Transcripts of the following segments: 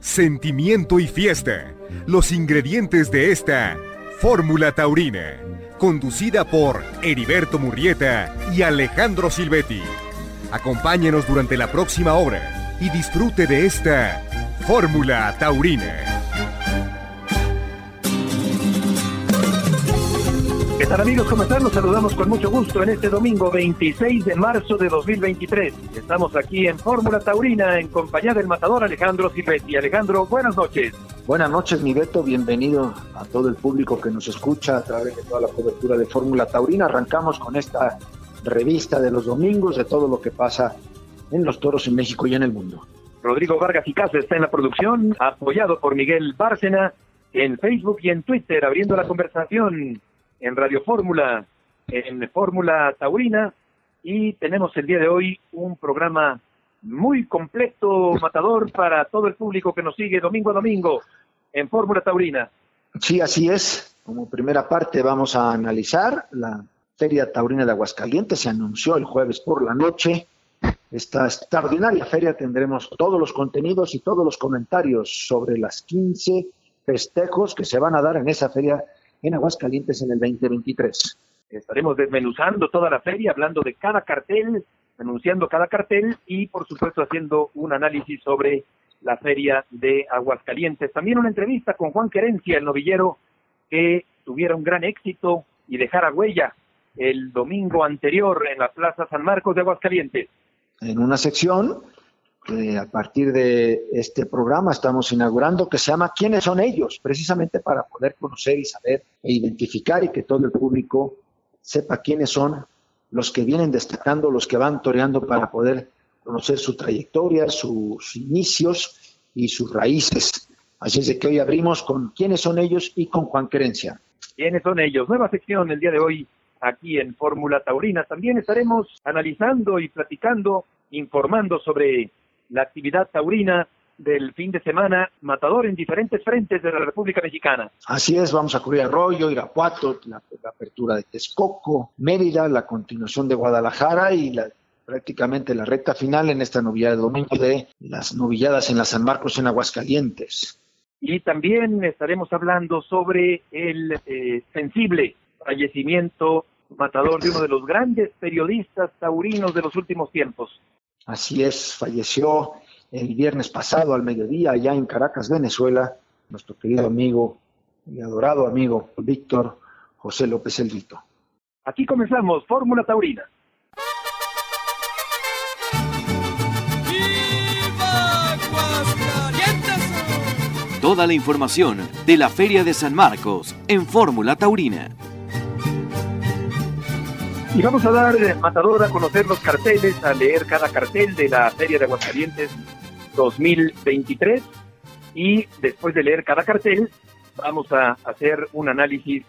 sentimiento y fiesta. Los ingredientes de esta Fórmula Taurina, conducida por Heriberto Murrieta y Alejandro Silvetti. Acompáñenos durante la próxima hora y disfrute de esta Fórmula Taurina. ¿Qué tal amigos? ¿Cómo están? Los saludamos con mucho gusto en este domingo 26 de marzo de 2023. Estamos aquí en Fórmula Taurina en compañía del matador Alejandro Silvetti. Alejandro, buenas noches. Buenas noches, mi Beto. Bienvenido a todo el público que nos escucha a través de toda la cobertura de Fórmula Taurina. Arrancamos con esta revista de los domingos de todo lo que pasa en los toros en México y en el mundo. Rodrigo Vargas y Casa está en la producción, apoyado por Miguel Bárcena en Facebook y en Twitter, abriendo la conversación en Radio Fórmula, en Fórmula Taurina, y tenemos el día de hoy un programa muy completo, matador, para todo el público que nos sigue domingo a domingo en Fórmula Taurina. Sí, así es. Como primera parte vamos a analizar la Feria Taurina de Aguascalientes. Se anunció el jueves por la noche. Esta extraordinaria feria tendremos todos los contenidos y todos los comentarios sobre las 15 festejos que se van a dar en esa feria en Aguascalientes en el 2023. Estaremos desmenuzando toda la feria, hablando de cada cartel, anunciando cada cartel y, por supuesto, haciendo un análisis sobre la feria de Aguascalientes. También una entrevista con Juan Querencia, el novillero, que tuviera un gran éxito y dejara huella el domingo anterior en la Plaza San Marcos de Aguascalientes. En una sección que a partir de este programa estamos inaugurando que se llama ¿Quiénes son ellos? Precisamente para poder conocer y saber e identificar y que todo el público sepa quiénes son los que vienen destacando, los que van toreando para poder conocer su trayectoria, sus inicios y sus raíces. Así es de que hoy abrimos con quiénes son ellos y con Juan Querencia. ¿Quiénes son ellos? Nueva sección el día de hoy aquí en Fórmula Taurina. También estaremos analizando y platicando, informando sobre la actividad taurina del fin de semana matador en diferentes frentes de la República Mexicana. Así es, vamos a cubrir Arroyo, Irapuato, la, apertura de Texcoco, Mérida, la continuación de Guadalajara y la, prácticamente la recta final en esta novillada de domingo de las novilladas en la San Marcos en Aguascalientes. Y también estaremos hablando sobre el eh, sensible fallecimiento matador de uno de los grandes periodistas taurinos de los últimos tiempos, Así es, falleció el viernes pasado al mediodía allá en Caracas, Venezuela, nuestro querido amigo y adorado amigo Víctor José López Elvito. Aquí comenzamos Fórmula Taurina. Toda la información de la Feria de San Marcos en Fórmula Taurina. Y vamos a dar, Matador, a conocer los carteles, a leer cada cartel de la Feria de Aguascalientes 2023. Y después de leer cada cartel, vamos a hacer un análisis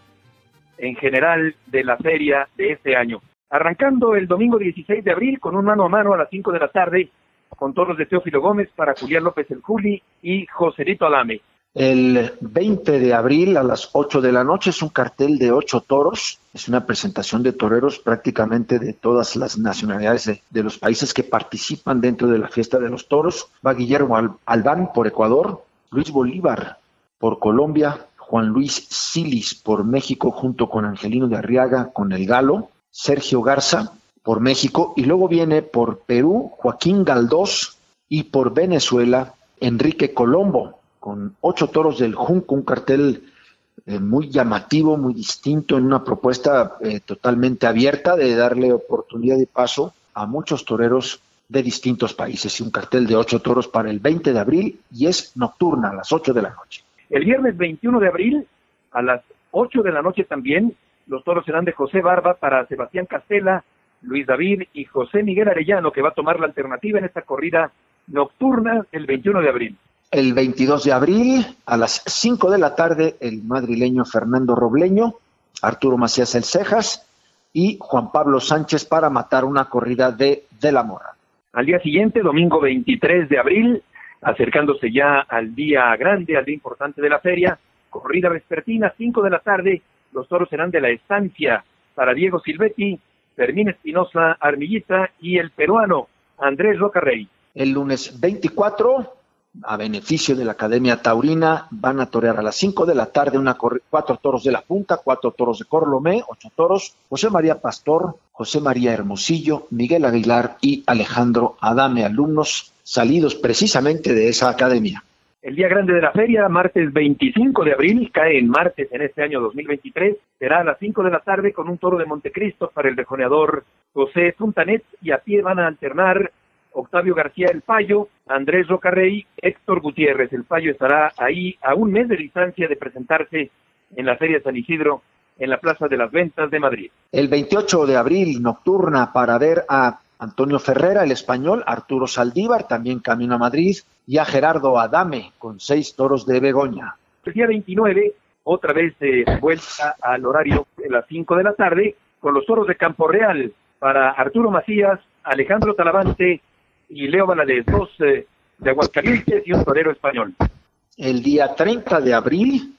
en general de la feria de este año. Arrancando el domingo 16 de abril con un mano a mano a las 5 de la tarde con toros de Teófilo Gómez para Julián López el Juli y Joserito Alame. El 20 de abril a las 8 de la noche es un cartel de ocho toros. Es una presentación de toreros prácticamente de todas las nacionalidades de, los países que participan dentro de la fiesta de los toros. Va Guillermo Albán por Ecuador, Luis Bolívar por Colombia, Juan Luis Silis por México junto con Angelino de Arriaga con el Galo, Sergio Garza por México y luego viene por Perú Joaquín Galdós y por Venezuela Enrique Colombo con ocho toros del Junco, un cartel eh, muy llamativo, muy distinto, en una propuesta eh, totalmente abierta de darle oportunidad de paso a muchos toreros de distintos países. Y un cartel de ocho toros para el 20 de abril y es nocturna a las 8 de la noche. El viernes 21 de abril a las 8 de la noche también los toros serán de José Barba para Sebastián Castela, Luis David y José Miguel Arellano, que va a tomar la alternativa en esta corrida nocturna el 21 de abril. El 22 de abril, a las 5 de la tarde, el madrileño Fernando Robleño, Arturo Macías El Cejas y Juan Pablo Sánchez para matar una corrida de De la Mora. Al día siguiente, domingo 23 de abril, acercándose ya al día grande, al día importante de la feria, corrida vespertina, 5 de la tarde, los toros serán de la estancia para Diego Silvetti, Fermín Espinosa Armillita y el peruano Andrés Rocarrey. El lunes 24 a beneficio de la Academia Taurina. Van a torear a las 5 de la tarde una cuatro toros de la punta, cuatro toros de Corlomé, ocho toros, José María Pastor, José María Hermosillo, Miguel Aguilar y Alejandro Adame, alumnos salidos precisamente de esa academia. El día grande de la feria, martes 25 de abril, cae en martes en este año 2023, será a las 5 de la tarde con un toro de Montecristo para el rejoneador José Funtanet y a pie van a alternar Octavio García El Payo, Andrés Rocarrey, Héctor Gutiérrez. El Payo estará ahí a un mes de distancia de presentarse en la Feria San Isidro en la Plaza de las Ventas de Madrid. El 28 de abril, nocturna para ver a Antonio Ferrera, el español, Arturo Saldívar, también camino a Madrid, y a Gerardo Adame, con seis toros de Begoña. El día 29, otra vez de vuelta al horario de las 5 de la tarde, con los toros de Campo Real, para Arturo Macías, Alejandro Talavante y Leo Valadez, dos eh, de Aguascalientes y un torero español. El día 30 de abril,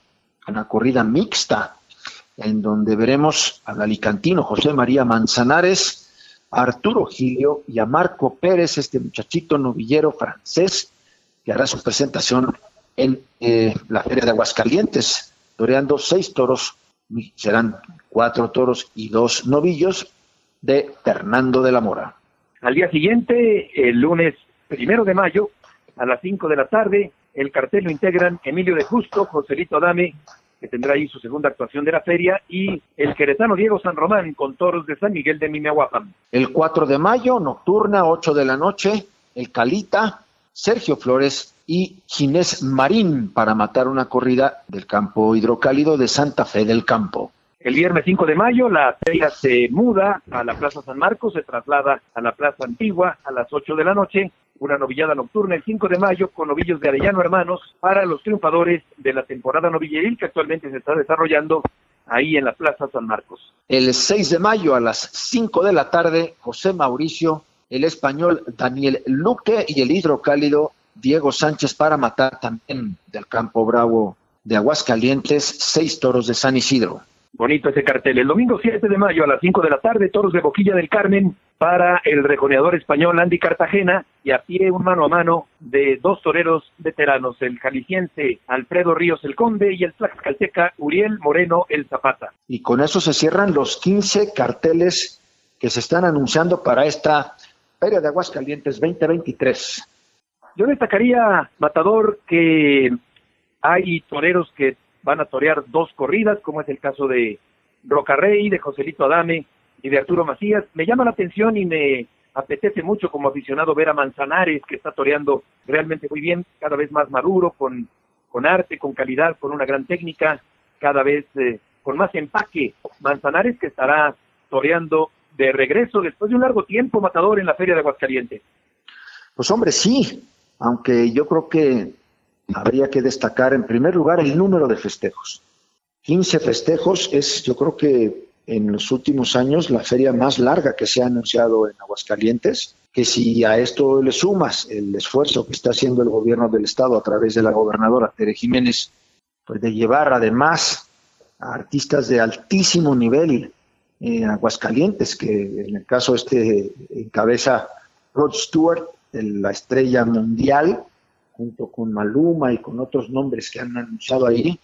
una corrida mixta, en donde veremos al alicantino José María Manzanares, a Arturo Gilio y a Marco Pérez, este muchachito novillero francés, que hará su presentación en eh, la Feria de Aguascalientes, toreando seis toros, serán cuatro toros y dos novillos de Fernando de la Mora. Al día siguiente, el lunes primero de mayo, a las cinco de la tarde, el cartel lo integran Emilio de Justo, Joselito Adame, que tendrá ahí su segunda actuación de la feria, y el queretano Diego San Román con toros de San Miguel de Mimehuapan. El 4 de mayo, nocturna, 8 de la noche, el Calita, Sergio Flores y Ginés Marín para matar una corrida del campo hidrocálido de Santa Fe del Campo. El viernes 5 de mayo la feria se muda a la Plaza San Marcos, se traslada a la Plaza Antigua a las 8 de la noche, una novillada nocturna el 5 de mayo con novillos de Arellano Hermanos para los triunfadores de la temporada novilleril que actualmente se está desarrollando ahí en la Plaza San Marcos. El 6 de mayo a las 5 de la tarde, José Mauricio, el español Daniel Luque y el hidrocálido Diego Sánchez para matar también del Campo Bravo de Aguascalientes, seis toros de San Isidro. Bonito ese cartel. El domingo 7 de mayo a las 5 de la tarde, toros de Boquilla del Carmen para el rejoneador español Andy Cartagena y a pie un mano a mano de dos toreros veteranos, el jalisciense Alfredo Ríos el Conde y el tlaxcalteca Uriel Moreno el Zapata. Y con eso se cierran los 15 carteles que se están anunciando para esta Feria de Aguascalientes 2023. Yo destacaría, Matador, que hay toreros que van a torear dos corridas, como es el caso de Rocarrey, de Joselito Adame y de Arturo Macías. Me llama la atención y me apetece mucho como aficionado ver a Manzanares, que está toreando realmente muy bien, cada vez más maduro, con, con arte, con calidad, con una gran técnica, cada vez eh, con más empaque. Manzanares que estará toreando de regreso después de un largo tiempo matador en la Feria de Aguascalientes. Pues hombre, sí, aunque yo creo que habría que destacar en primer lugar el número de festejos. 15 festejos es, yo creo que en los últimos años, la feria más larga que se ha anunciado en Aguascalientes, que si a esto le sumas el esfuerzo que está haciendo el gobierno del estado a través de la gobernadora Tere Jiménez, pues de llevar además a artistas de altísimo nivel en Aguascalientes, que en el caso este encabeza Rod Stewart, la estrella mundial, junto con Maluma y con otros nombres que han anunciado ahí,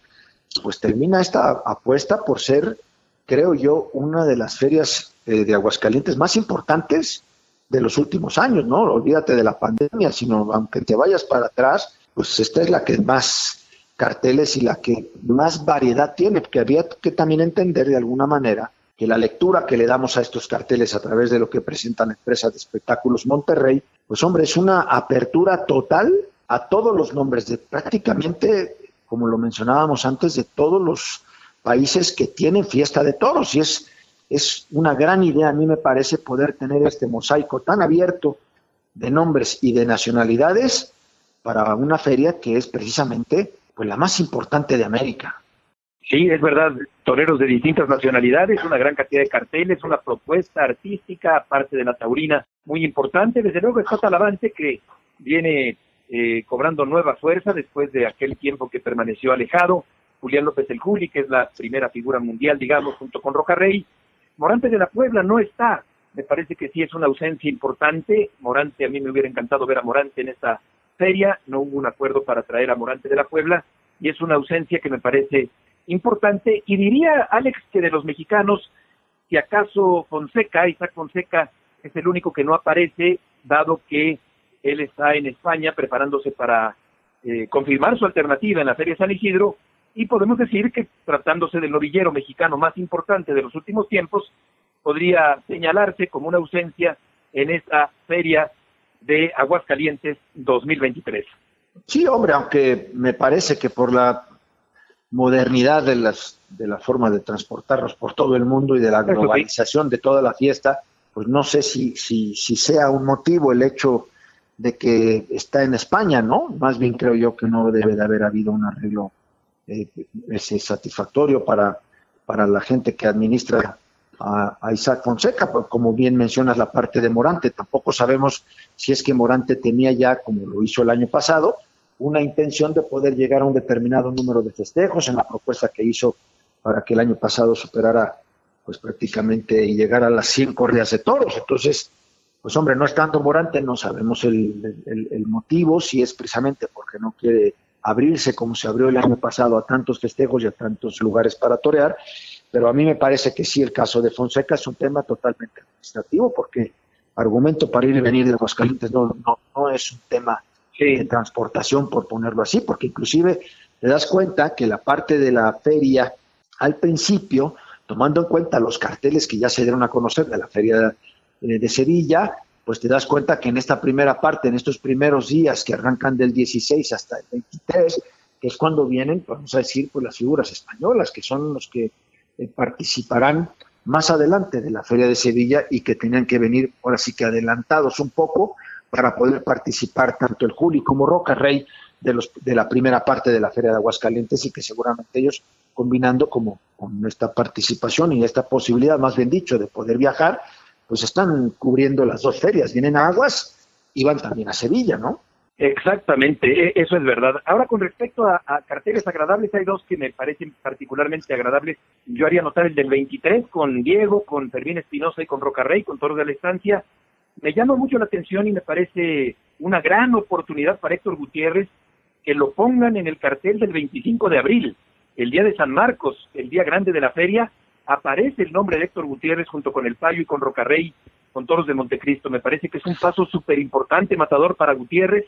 pues termina esta apuesta por ser, creo yo, una de las ferias eh, de Aguascalientes más importantes de los últimos años, ¿no? Olvídate de la pandemia, sino aunque te vayas para atrás, pues esta es la que más carteles y la que más variedad tiene, porque había que también entender de alguna manera que la lectura que le damos a estos carteles a través de lo que presentan la empresa de espectáculos Monterrey, pues hombre, es una apertura total a todos los nombres de prácticamente, como lo mencionábamos antes, de todos los países que tienen fiesta de toros. Y es, es una gran idea, a mí me parece, poder tener este mosaico tan abierto de nombres y de nacionalidades para una feria que es precisamente pues, la más importante de América. Sí, es verdad, toreros de distintas nacionalidades, una gran cantidad de carteles, una propuesta artística, aparte de la taurina, muy importante. Desde luego está Talavante, que viene eh, cobrando nueva fuerza después de aquel tiempo que permaneció alejado. Julián López el Juli, que es la primera figura mundial, digamos, junto con Roca Rey. Morante de la Puebla no está. Me parece que sí es una ausencia importante. Morante, a mí me hubiera encantado ver a Morante en esta feria, no hubo un acuerdo para traer a Morante de la Puebla y es una ausencia que me parece importante y diría Alex que de los mexicanos, si acaso Fonseca, Isaac Fonseca es el único que no aparece, dado que él está en España preparándose para eh, confirmar su alternativa en la Feria San Isidro y podemos decir que tratándose del novillero mexicano más importante de los últimos tiempos, podría señalarse como una ausencia en esta feria de Aguascalientes 2023. Sí, hombre, aunque me parece que por la modernidad de, las, de la forma de transportarlos por todo el mundo y de la globalización de toda la fiesta, pues no sé si, si, si sea un motivo el hecho de que está en España, ¿no? Más bien creo yo que no debe de haber habido un arreglo eh, ese satisfactorio para, para la gente que administra a, Isaac Fonseca, como bien mencionas la parte de Morante, tampoco sabemos si es que Morante tenía ya, como lo hizo el año pasado, una intención de poder llegar a un determinado número de festejos en la propuesta que hizo para que el año pasado superara pues prácticamente y llegara a las 100 corridas de toros. Entonces, pues hombre, no estando Morante, no sabemos el, el, motivo, si es precisamente porque no quiere abrirse como se abrió el año pasado a tantos festejos y a tantos lugares para torear, pero a mí me parece que sí, el caso de Fonseca es un tema totalmente administrativo, porque argumento para ir y venir de Aguascalientes no, no, no es un tema de transportación, por ponerlo así, porque inclusive te das cuenta que la parte de la feria, al principio, tomando en cuenta los carteles que ya se dieron a conocer de la feria de, de Sevilla, pues te das cuenta que en esta primera parte, en estos primeros días que arrancan del 16 hasta el 23, que es cuando vienen, vamos a decir, pues las figuras españolas, que son los que eh, participarán más adelante de la Feria de Sevilla y que tenían que venir ahora sí que adelantados un poco para poder participar tanto el Juli como Roca Rey de, los, de la primera parte de la Feria de Aguascalientes y que seguramente ellos combinando como con esta participación y esta posibilidad, más bien dicho, de poder viajar, pues están cubriendo las dos ferias, vienen a Aguas y van también a Sevilla, ¿no? Exactamente, e, eso es verdad. Ahora, con respecto a, carteles agradables, hay dos que me parecen particularmente agradables. Yo haría notar el del 23 con Diego, con Fermín Espinosa y con Rocarrey, con Toros de la Estancia. Me llama mucho la atención y me parece una gran oportunidad para Héctor Gutiérrez que lo pongan en el cartel del 25 de abril, el día de San Marcos, el día grande de la feria. Aparece el nombre de Héctor Gutiérrez junto con el Payo y con Rocarrey, con Toros de Montecristo. Me parece que es un paso súper importante, matador para Gutiérrez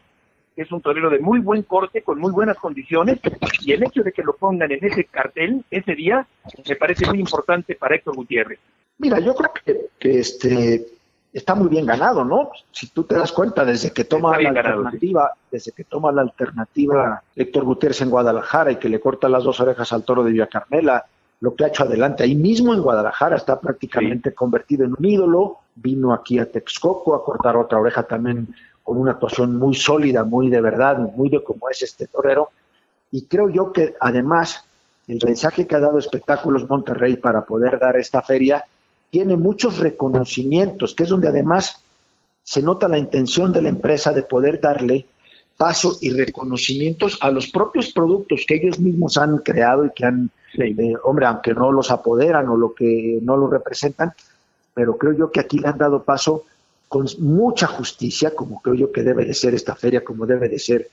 es un torero de muy buen corte, con muy buenas condiciones, y el hecho de que lo pongan en ese cartel ese día me parece muy importante para Héctor Gutiérrez. Mira, yo creo que, este está muy bien ganado, ¿no? Si tú te das cuenta, desde que toma la alternativa, desde que toma la alternativa Héctor Gutiérrez en Guadalajara y que le corta las dos orejas al toro de Villa Carmela, lo que ha hecho adelante ahí mismo en Guadalajara está prácticamente convertido en un ídolo, vino aquí a Texcoco a cortar otra oreja también con una actuación muy sólida, muy de verdad, muy de como es este torero. Y creo yo que además el mensaje que ha dado Espectáculos Monterrey para poder dar esta feria tiene muchos reconocimientos, que es donde además se nota la intención de la empresa de poder darle paso y reconocimientos a los propios productos que ellos mismos han creado y que han, eh, hombre, aunque no los apoderan o lo que no lo representan, pero creo yo que aquí le han dado paso con mucha justicia, como creo yo que debe de ser esta feria, como debe de ser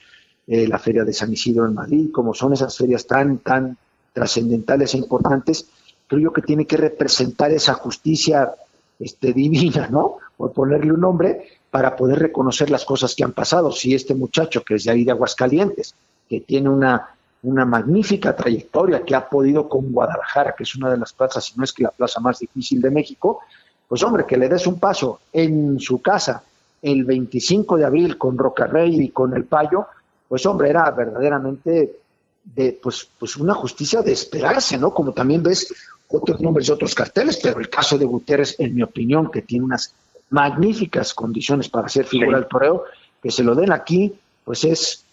eh, la feria de San Isidro en Madrid, como son esas ferias tan, tan trascendentales e importantes, creo yo que tiene que representar esa justicia este, divina, ¿no? Por ponerle un nombre, para poder reconocer las cosas que han pasado. Si este muchacho que es de ahí de Aguascalientes, que tiene una, una magnífica trayectoria, que ha podido con Guadalajara, que es una de las plazas, si no es que la plaza más difícil de México, pues hombre, que le des un paso en su casa el 25 de abril con Rocarrey y con el Payo, pues hombre, era verdaderamente de, pues, pues una justicia de esperarse, ¿no? Como también ves otros nombres y otros carteles, pero el caso de Gutiérrez, en mi opinión, que tiene unas magníficas condiciones para ser figura del toreo, que se lo den aquí, pues es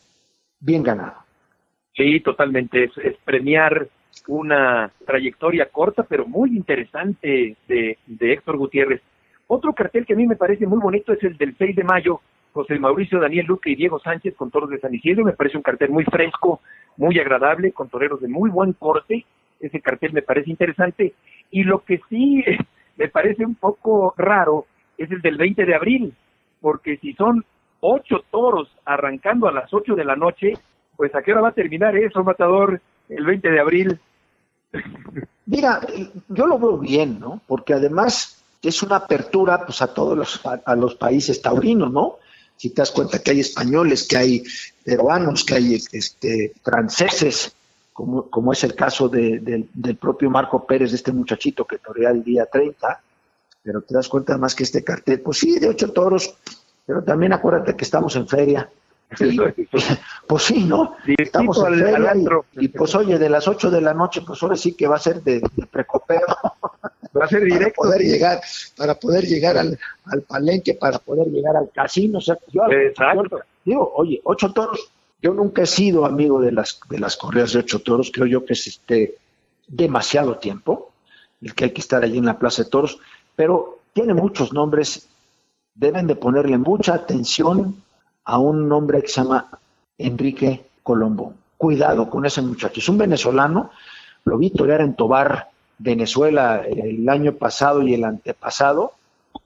bien ganado. Sí, totalmente, es premiar una trayectoria corta pero muy interesante de, Héctor Gutiérrez. Otro cartel que a mí me parece muy bonito es el del 6 de mayo, José Mauricio Daniel Luque y Diego Sánchez con toros de San Isidro, me parece un cartel muy fresco, muy agradable, con toreros de muy buen corte, ese cartel me parece interesante, y lo que sí me parece un poco raro es el del 20 de abril, porque si son ocho toros arrancando a las ocho de la noche, pues a qué hora va a terminar eso, Matador, el 20 de abril. Mira, yo lo veo bien, ¿no? Porque además es una apertura pues a todos los, a, los países taurinos, ¿no? Si te das cuenta que hay españoles, que hay peruanos, que hay este, franceses, como, como es el caso del propio Marco Pérez, de este muchachito que torea el día 30, pero te das cuenta más que este cartel, pues sí, de ocho toros, pero también acuérdate que estamos en feria. pues sí, ¿no? Estamos en feria y, pues oye, de las ocho de la noche, pues ahora sí que va a ser de, precopeo. Va a ser directo. Para poder llegar, para poder llegar al, palenque, para poder llegar al casino. O sea, yo, Exacto. digo, oye, ocho toros. Yo nunca he sido amigo de las, de las correas de ocho toros. Creo yo que es este demasiado tiempo el que hay que estar allí en la Plaza de Toros pero tiene muchos nombres. Deben de ponerle mucha atención a un nombre que se llama Enrique Colombo. Cuidado con ese muchacho. Es un venezolano. Lo vi torear en Tobar, Venezuela, el año pasado y el antepasado.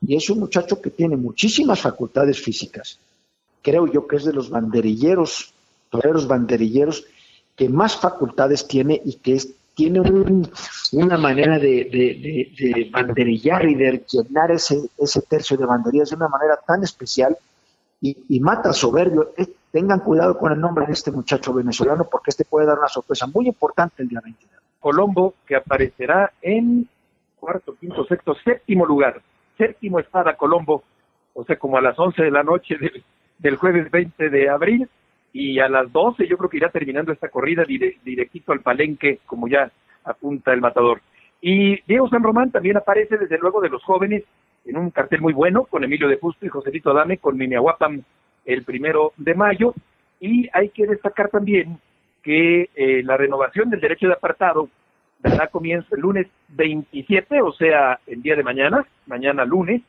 Y es un muchacho que tiene muchísimas facultades físicas. Creo yo que es de los banderilleros, toreros banderilleros, que más facultades tiene y que es tiene una manera de, banderillar y de llenar ese, ese tercio de banderillas de una manera tan especial y, mata soberbio. Eh, tengan cuidado con el nombre de este muchacho venezolano porque este puede dar una sorpresa muy importante el día 20. Colombo, que aparecerá en cuarto, quinto, sexto, séptimo lugar. Séptimo espada Colombo, o sea, como a las 11 de la noche del jueves 20 de abril y a las 12 yo creo que irá terminando esta corrida directito al palenque, como ya apunta el matador. Y Diego San Román también aparece desde luego de los jóvenes en un cartel muy bueno con Emilio de Fusto y Joselito Adame con Miniahuapam el primero de mayo. Y hay que destacar también que eh, la renovación del derecho de apartado dará comienzo el lunes 27, o sea, el día de mañana, mañana lunes,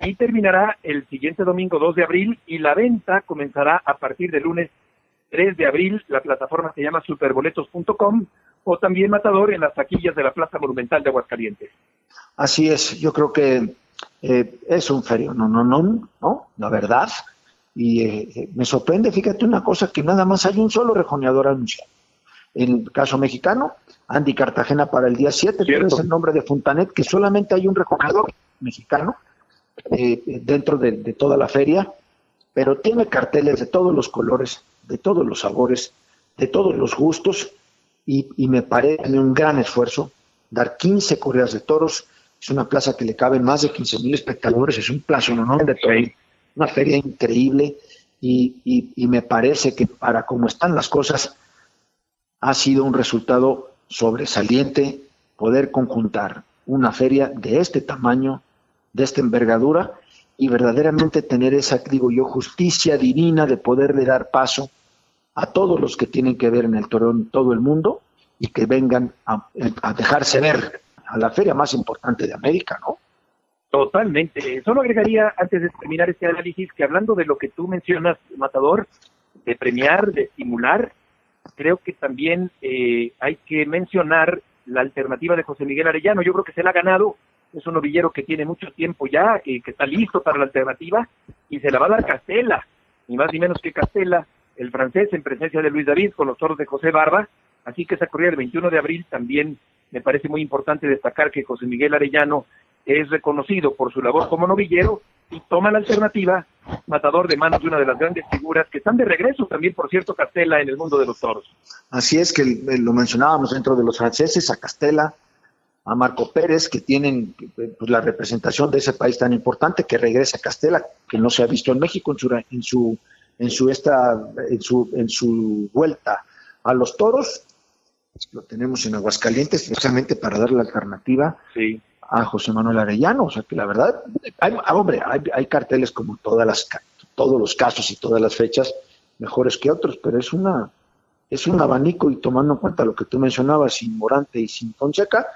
y terminará el siguiente domingo 2 de abril y la venta comenzará a partir del lunes 3 de abril. La plataforma se llama superboletos.com o también Matador en las taquillas de la Plaza Monumental de Aguascalientes. Así es, yo creo que eh, es un ferio, no, no, no, no, la verdad. Y eh, me sorprende, fíjate una cosa, que nada más hay un solo rejoneador anunciado. En el caso mexicano, Andy Cartagena para el día 7, pero es el nombre de Fontanet, que solamente hay un rejoneador mexicano eh, dentro de, toda la feria, pero tiene carteles de todos los colores, de todos los sabores, de todos los gustos, y, me parece un gran esfuerzo dar 15 corridas de toros. Es una plaza que le caben más de 15 mil espectadores, es un plazo no de toros, una feria increíble, y, y me parece que para como están las cosas, ha sido un resultado sobresaliente poder conjuntar una feria de este tamaño, de esta envergadura y verdaderamente tener esa, digo yo, justicia divina de poderle dar paso a todos los que tienen que ver en el torón todo el mundo y que vengan a, dejarse ver a la feria más importante de América, ¿no? Totalmente. Solo agregaría, antes de terminar este análisis, que hablando de lo que tú mencionas, Matador, de premiar, de estimular, creo que también eh, hay que mencionar la alternativa de José Miguel Arellano. Yo creo que se la ha ganado es un novillero que tiene mucho tiempo ya, que, está listo para la alternativa, y se la va a dar Castela, ni más ni menos que Castela, el francés en presencia de Luis David con los toros de José Barba, así que esa corrida del 21 de abril también me parece muy importante destacar que José Miguel Arellano es reconocido por su labor como novillero y toma la alternativa matador de manos de una de las grandes figuras que están de regreso también, por cierto, Castela en el mundo de los toros. Así es que lo mencionábamos dentro de los franceses, a Castela, a Marco Pérez, que tienen pues, la representación de ese país tan importante, que regresa a Castela, que no se ha visto en México en su, en su, en su, esta, en su, en su vuelta a los toros. Lo tenemos en Aguascalientes, precisamente para dar la alternativa a José Manuel Arellano. O sea que la verdad, hay, ah, hombre, hay, hay carteles como todas las, todos los casos y todas las fechas, mejores que otros, pero es una es un abanico y tomando en cuenta lo que tú mencionabas, sin Morante y sin Fonseca,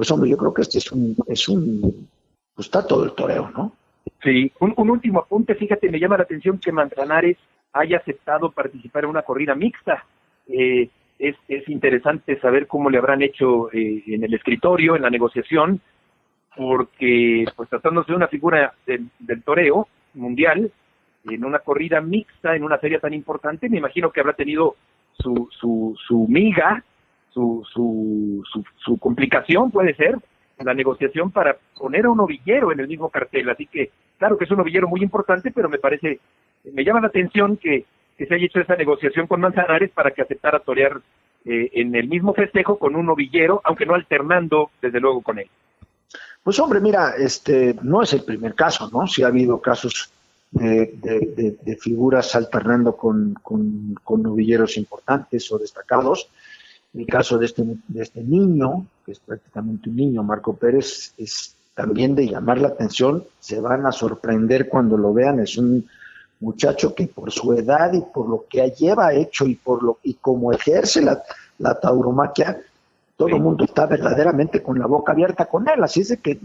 pues hombre, yo creo que este es un, es un, pues está todo el toreo, ¿no? Sí, un, último apunte, fíjate, me llama la atención que Manzanares haya aceptado participar en una corrida mixta. Eh, es, es interesante saber cómo le habrán hecho eh, en el escritorio, en la negociación, porque pues tratándose de una figura del, del toreo mundial, en una corrida mixta, en una feria tan importante, me imagino que habrá tenido su, su, su miga, su, su, su, complicación, puede ser, la negociación para poner a un novillero en el mismo cartel. Así que, claro que es un novillero muy importante, pero me parece, me llama la atención que, que se haya hecho esa negociación con Manzanares para que aceptara torear eh, en el mismo festejo con un novillero, aunque no alternando, desde luego, con él. Pues hombre, mira, este no es el primer caso, ¿no? Sí ha habido casos de, de, figuras alternando con, con, con, novilleros importantes o destacados. El caso de este, de este niño, que es prácticamente un niño, Marco Pérez, es también de llamar la atención. Se van a sorprender cuando lo vean. Es un muchacho que por su edad y por lo que lleva hecho y por lo y como ejerce la, la tauromaquia, todo el mundo está verdaderamente con la boca abierta con él. Así es de que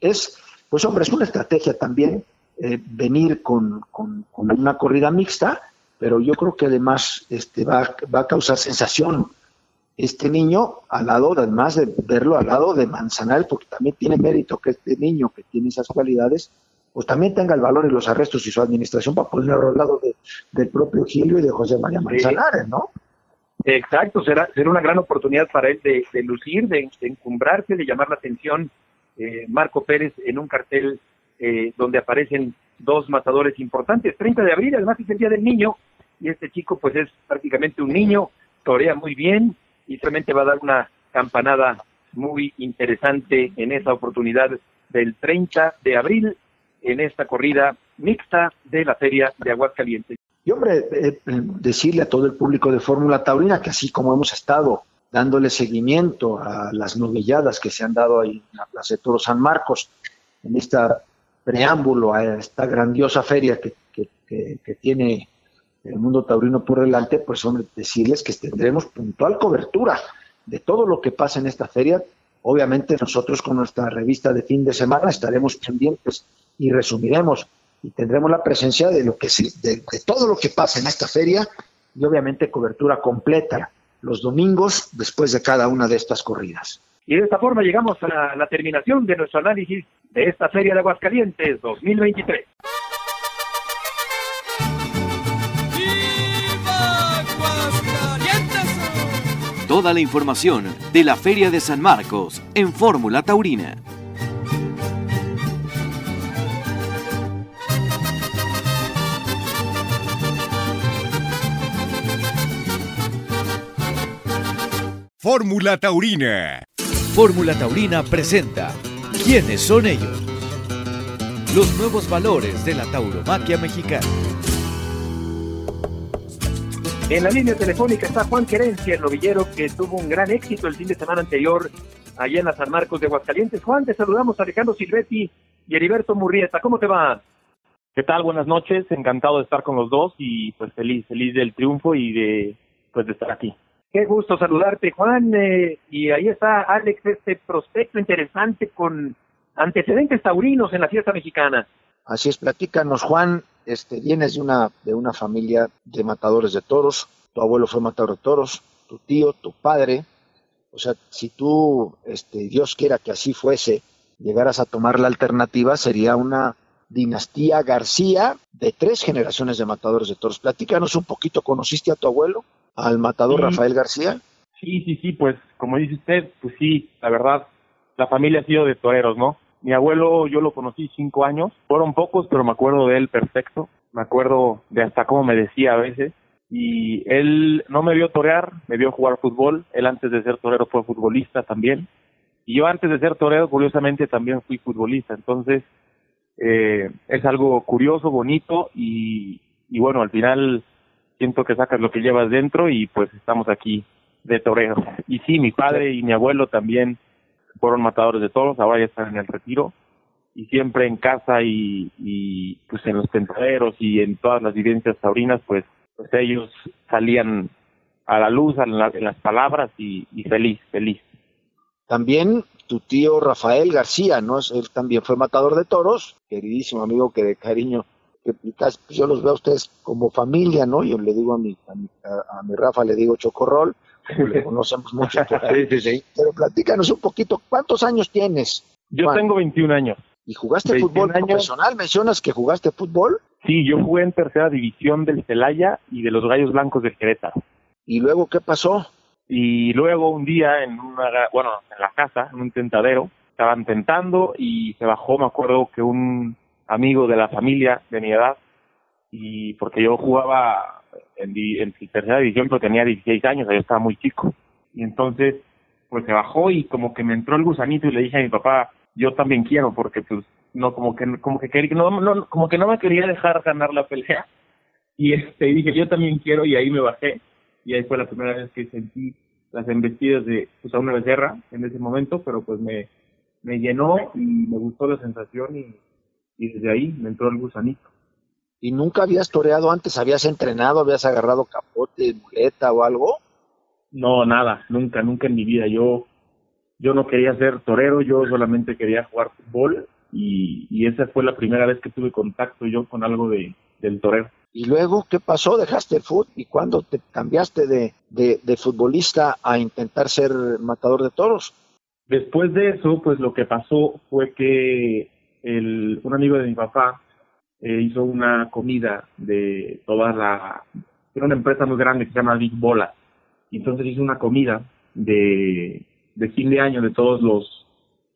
es, pues hombre, es una estrategia también eh, venir con, con, una corrida mixta, pero yo creo que además este, va, va a causar sensación este niño al lado, además de verlo al lado de Manzanares, porque también tiene mérito que este niño que tiene esas cualidades, pues también tenga el valor y los arrestos y su administración para ponerlo al lado del propio Gilio y de José María Manzanares, ¿no? Exacto, será, será una gran oportunidad para él de, lucir, de, encumbrarse, de llamar la atención. Eh, Marco Pérez en un cartel eh, donde aparecen dos matadores importantes. 30 de abril, además es el Día del Niño, y este chico pues es prácticamente un niño, torea muy bien y realmente va a dar una campanada muy interesante en esa oportunidad del 30 de abril en esta corrida mixta de la Feria de Aguascalientes. Y hombre, eh, decirle a todo el público de Fórmula Taurina que así como hemos estado dándole seguimiento a las novelladas que se han dado ahí en la Plaza de Toro San Marcos, en este preámbulo a esta grandiosa feria que, que, tiene el mundo taurino por delante, pues hombre, decirles que tendremos puntual cobertura de todo lo que pasa en esta feria. Obviamente nosotros con nuestra revista de fin de semana estaremos pendientes y resumiremos y tendremos la presencia de lo que de, todo lo que pasa en esta feria y obviamente cobertura completa los domingos después de cada una de estas corridas. Y de esta forma llegamos a la terminación de nuestro análisis de esta Feria de Aguascalientes 2023. Toda la información de la Feria de San Marcos en Fórmula Taurina. Fórmula Taurina. Fórmula Taurina presenta ¿Quiénes son ellos? Los nuevos valores de la tauromaquia mexicana. En la línea telefónica está Juan Querencia, el novillero que tuvo un gran éxito el fin de semana anterior allá en la San Marcos de Aguascalientes. Juan, te saludamos a Alejandro Silvetti y Heriberto Murrieta. ¿Cómo te va? ¿Qué tal? Buenas noches. Encantado de estar con los dos y pues feliz, feliz del triunfo y de pues de estar aquí. Qué gusto saludarte, Juan. Eh, y ahí está Alex, este prospecto interesante con antecedentes taurinos en la fiesta mexicana. Así es, platícanos, Juan. Este, vienes de una, de una familia de matadores de toros. Tu abuelo fue matador de toros, tu tío, tu padre. O sea, si tú, este, Dios quiera que así fuese, llegaras a tomar la alternativa, sería una dinastía García de tres generaciones de matadores de toros. Platícanos un poquito, ¿conociste a tu abuelo? al matador Rafael García? Sí, sí, sí, pues como dice usted, pues sí, la verdad, la familia ha sido de toreros, ¿no? Mi abuelo yo lo conocí cinco años, fueron pocos, pero me acuerdo de él perfecto, me acuerdo de hasta cómo me decía a veces, y él no me vio torear, me vio jugar fútbol, él antes de ser torero fue futbolista también, y yo antes de ser torero curiosamente también fui futbolista, entonces eh, es algo curioso, bonito, y, y bueno, al final siento que sacas lo que llevas dentro y pues estamos aquí de toreo. Y sí, mi padre y mi abuelo también fueron matadores de toros, ahora ya están en el retiro y siempre en casa y, y pues en los tentaderos y en todas las vivencias taurinas pues, pues ellos salían a la luz en, las palabras y, feliz, feliz. También tu tío Rafael García, ¿no? Él también fue matador de toros, queridísimo amigo que de cariño que pues, yo los veo a ustedes como familia, ¿no? Yo le digo a mi, a mi, Rafa, le digo Chocorrol, le conocemos mucho. Pero platícanos un poquito, ¿cuántos años tienes? Yo tengo 21 años. ¿Y jugaste fútbol profesional? ¿Mencionas que jugaste fútbol? Sí, yo jugué en tercera división del Celaya y de los Gallos Blancos del Querétaro. ¿Y luego qué pasó? Y luego un día en una, bueno, en la casa, en un tentadero, estaban tentando y se bajó, me acuerdo que un amigo de la familia de mi edad, y porque yo jugaba en, en tercera división, pero tenía 16 años, yo estaba muy chico. Y entonces, pues se bajó y como que me entró el gusanito y le dije a mi papá, yo también quiero, porque pues no como que como que quería, no, no como que no me quería dejar ganar la pelea. Y este dije yo también quiero y ahí me bajé. Y ahí fue la primera vez que sentí las embestidas de pues a una becerra en ese momento pero pues me me llenó y me gustó la sensación y, y desde ahí me entró el gusanito y nunca habías toreado antes habías entrenado habías agarrado capote muleta o algo no nada nunca nunca en mi vida yo yo no quería ser torero yo solamente quería jugar fútbol y, y esa fue la primera vez que tuve contacto yo con algo de, del torero. ¿Y luego qué pasó? ¿Dejaste el fútbol? ¿Y cuándo te cambiaste de, de, futbolista a intentar ser matador de toros? Después de eso, pues lo que pasó fue que el, un amigo de mi papá eh, hizo una comida de toda la... Era una empresa muy grande que se llama Big Bola. Y entonces hizo una comida de, de fin de año de todos los,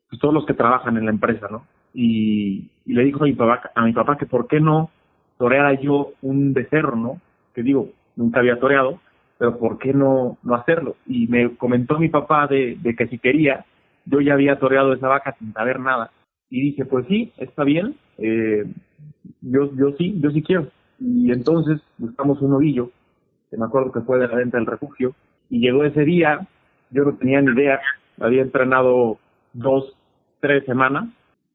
pues, todos los que trabajan en la empresa, ¿no? y, le dijo a mi papá, a mi papá que por qué no toreara yo un becerro, ¿no? Que digo, nunca había toreado, pero por qué no, no hacerlo. Y me comentó mi papá de, de que si quería, yo ya había toreado esa vaca sin saber nada. Y dije, pues sí, está bien, eh, yo, yo sí, yo sí quiero. Y entonces buscamos un ovillo, que me acuerdo que fue de la venta del refugio, y llegó ese día, yo no tenía ni idea, había entrenado dos, tres semanas,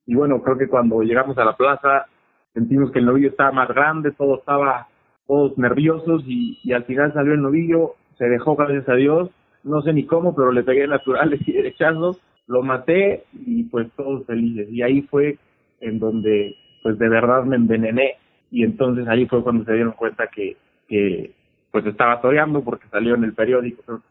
y bueno, creo que cuando llegamos a la plaza sentimos que el novillo estaba más grande, todo estaba, todos nerviosos y, y al final salió el novillo, se dejó gracias a Dios, no sé ni cómo, pero le pegué naturales y derechazos, lo maté y pues todos felices. Y ahí fue en donde pues de verdad me envenené y entonces ahí fue cuando se dieron cuenta que, que pues estaba toreando porque salió en el periódico,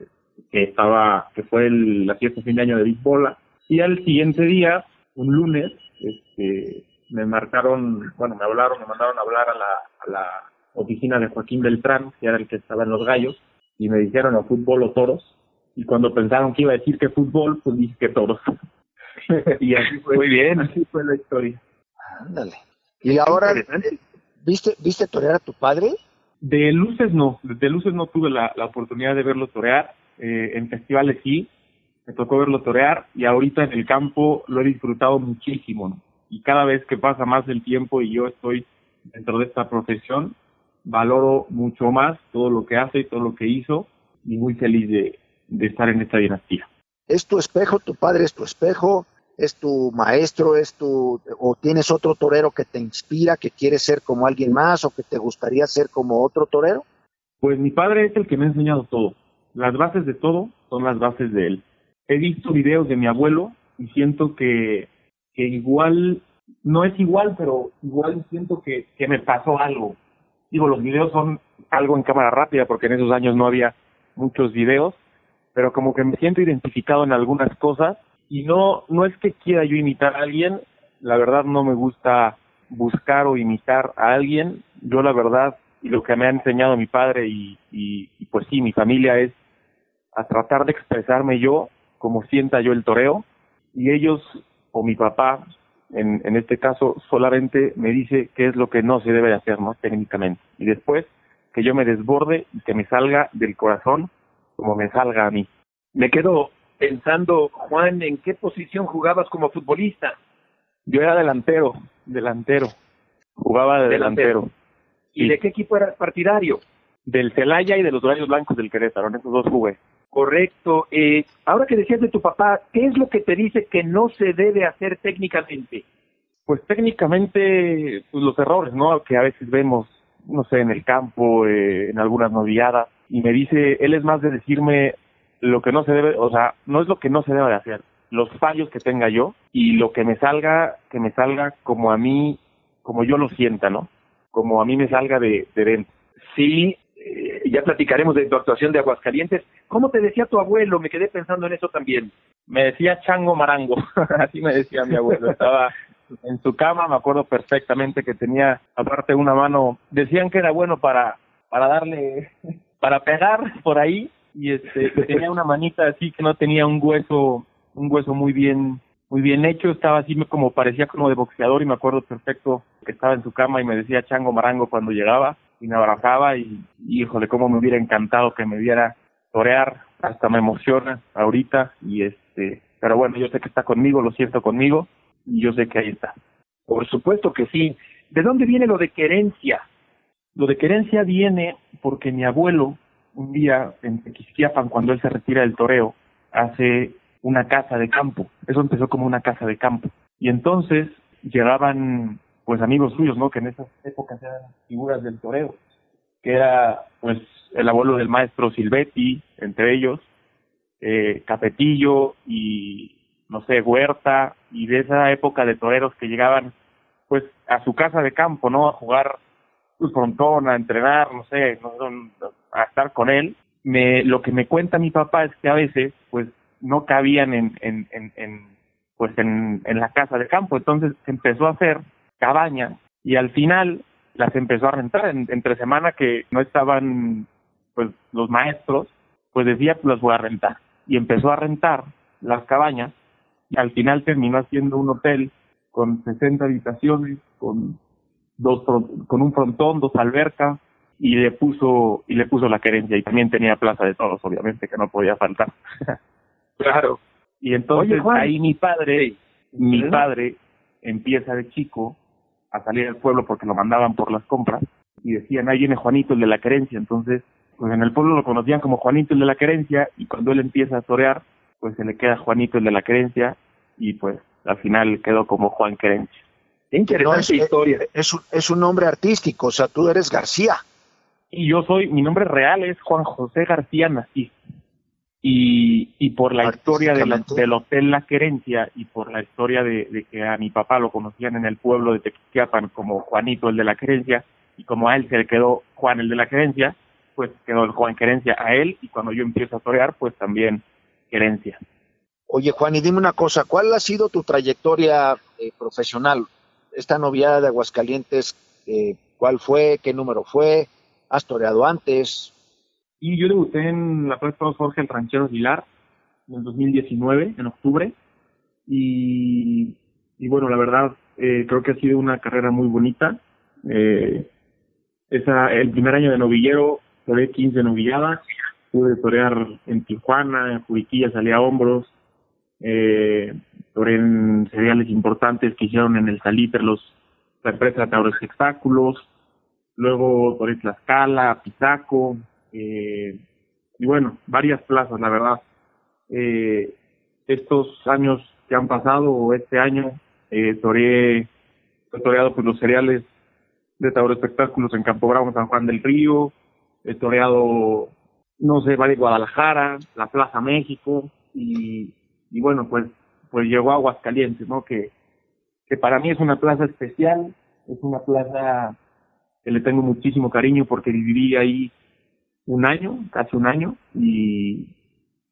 que, estaba, que fue el, la fiesta fin de año de Bisbola. Y al siguiente día, un lunes, este, me marcaron, bueno, me hablaron, me mandaron a hablar a la, a la oficina de Joaquín Beltrán, que era el que estaba en los gallos, y me dijeron o fútbol o toros. Y cuando pensaron que iba a decir que fútbol, pues dije que toros. y así fue. Muy bien. Así fue la historia. Ándale. Y ahora, ¿viste, ¿viste torear a tu padre? De luces no, de luces no tuve la, la oportunidad de verlo torear. Eh, en festivales sí, me tocó verlo torear y ahorita en el campo lo he disfrutado muchísimo. Y cada vez que pasa más el tiempo y yo estoy dentro de esta profesión, valoro mucho más todo lo que hace y todo lo que hizo y muy feliz de, de estar en esta dinastía. ¿Es tu espejo? ¿Tu padre es tu espejo? ¿Es tu maestro? ¿Es tu o tienes otro torero que te inspira, que quieres ser como alguien más o que te gustaría ser como otro torero? Pues mi padre es el que me ha enseñado todo. Las bases de todo son las bases de él he visto videos de mi abuelo y siento que, que igual, no es igual, pero igual siento que, que me pasó algo. Digo, los videos son algo en cámara rápida porque en esos años no había muchos videos, pero como que me siento identificado en algunas cosas y no, no es que quiera yo imitar a alguien, la verdad no me gusta buscar o imitar a alguien, yo la verdad y lo que me ha enseñado mi padre y, y, pues sí, mi familia es a tratar de expresarme yo como sienta yo el toreo. Y ellos o mi papá en, en este caso solamente me dice qué es lo que no se debe hacer no técnicamente. Y después que yo me desborde y que me salga del corazón como me salga a mí. Me quedo pensando Juan en qué posición jugabas como futbolista yo era delantero delantero. Jugaba de delantero, y de qué equipo eras partidario del Celaya y de los Gallos Blancos del Querétaro en esos dos jugué. Correcto. Eh, ahora que decías de tu papá, ¿qué es lo que te dice que no se debe hacer técnicamente? Pues técnicamente pues, los errores, ¿no? Que a veces vemos, no sé, en el campo, eh, en algunas noviadas, y me dice, él es más de decirme lo que no se debe, o sea, no es lo que no se debe de hacer, los fallos que tenga yo y lo que me salga, que me salga como a mí, como yo lo sienta, ¿no? Como a mí me salga de, de dentro. Sí, ya platicaremos de tu actuación de Aguascalientes. ¿Cómo te decía tu abuelo? Me quedé pensando en eso también. Me decía chango marango, así me decía mi abuelo. Estaba, en su cama, me acuerdo perfectamente que tenía aparte una mano, decían que era bueno para, para darle, para pegar por ahí, y este, tenía una manita así que no tenía un hueso, un hueso muy bien, muy bien hecho, estaba así como parecía como de boxeador y me acuerdo perfecto que estaba en su cama y me decía chango marango cuando llegaba y me abrazaba y, y híjole, cómo me hubiera encantado que me viera torear, hasta me emociona ahorita y este, pero bueno, yo sé que está conmigo, lo siento conmigo y yo sé que ahí está. Por supuesto que sí. ¿De dónde viene lo de querencia? Lo de querencia viene porque mi abuelo, un día en Tequisquiapan, cuando él se retira del toreo, hace una casa de campo. Eso empezó como una casa de campo. Y entonces llegaban, pues, amigos suyos, ¿no? Que en esas épocas eran figuras del toreo. Que era, pues, el abuelo del maestro Silvetti, entre ellos, eh, Capetillo y, no sé, Huerta, y de esa época de toreros que llegaban, pues, a su casa de campo, ¿no? A jugar pues, frontón, a entrenar, no sé, a estar con él. Me, lo que me cuenta mi papá es que a veces, pues, no cabían en, en, en, en pues, en, en la casa de campo. Entonces empezó a hacer cabañas y al final las empezó a rentar entre semana que no estaban pues los maestros pues decía pues las voy a rentar y empezó a rentar las cabañas y al final terminó haciendo un hotel con 60 habitaciones con dos con un frontón dos albercas y le puso y le puso la querencia y también tenía plaza de todos obviamente que no podía faltar. Claro. Y entonces ahí mi padre mi padre empieza de chico a salir del pueblo porque lo mandaban por las compras y decían ahí viene Juanito el de la querencia entonces pues en el pueblo lo conocían como Juanito el de la querencia y cuando él empieza a torear pues se le queda Juanito el de la querencia y pues al final quedó como Juan Querencia. Interesante es, historia. Es, un, es un nombre artístico, o sea, tú eres García. Y yo soy, mi nombre real es Juan José García Nací. Y, y por la historia de la, del Hotel La Querencia y por la historia de, de, que a mi papá lo conocían en el pueblo de Tequisquiapan como Juanito el de la Querencia y como a él se le quedó Juan el de la Querencia, pues quedó el Juan Querencia a él y cuando yo empiezo a torear, pues también Querencia. Oye, Juan, y dime una cosa, ¿cuál ha sido tu trayectoria eh, profesional? Esta noviada de Aguascalientes, eh, ¿cuál fue? ¿Qué número fue? ¿Has toreado antes? Y yo debuté en la Plaza Jorge el Ranchero Aguilar en el 2019, en octubre. Y, y bueno, la verdad, eh, creo que ha sido una carrera muy bonita. Eh, esa, el primer año de novillero, toreé 15 novilladas. Pude torear en Tijuana, en Juriquilla, salí a hombros, eh, en cereales importantes que hicieron en el Saliter los la empresa de Tauro Espectáculos, luego por Tlaxcala, Pizaco, eh, y bueno, varias plazas, la verdad. Eh, estos años que han pasado, o este año, eh, toreé, he toreado pues, los cereales de Tauro Espectáculos en Campo Bravo, San Juan del Río, he toreado, no sé, Valle Guadalajara, la Plaza México, y y bueno, pues, pues llegó a Aguascalientes, ¿no? Que, que para mí es una plaza especial, es una plaza que le tengo muchísimo cariño porque viví ahí un año, casi un año, y,